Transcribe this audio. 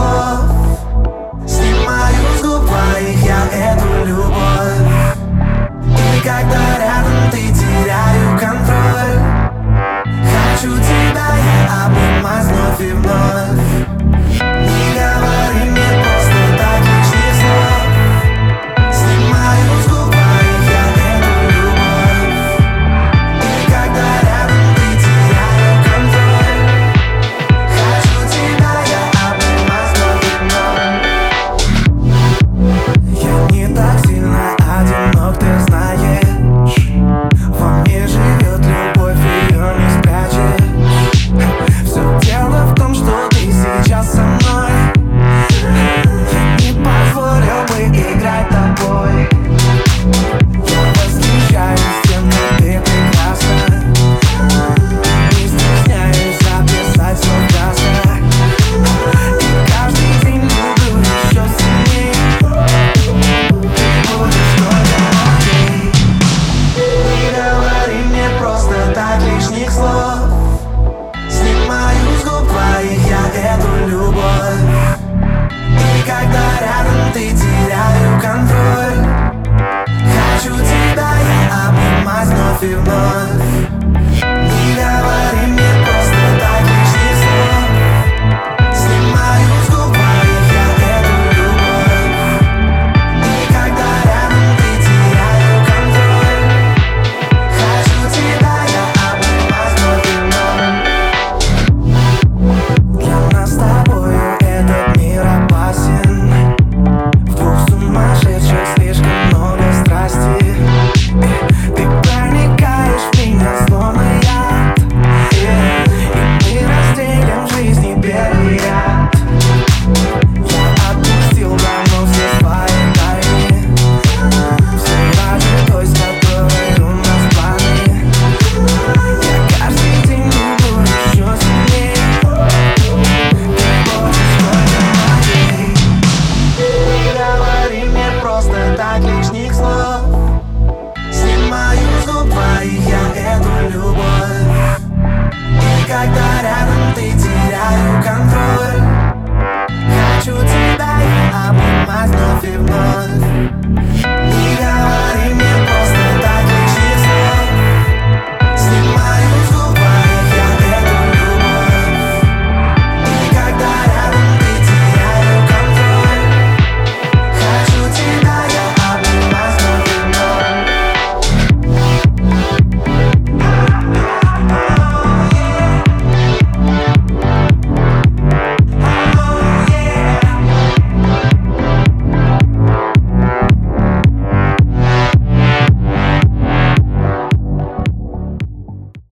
Mustafa feel none Maria é do Lubov E Caetara não tem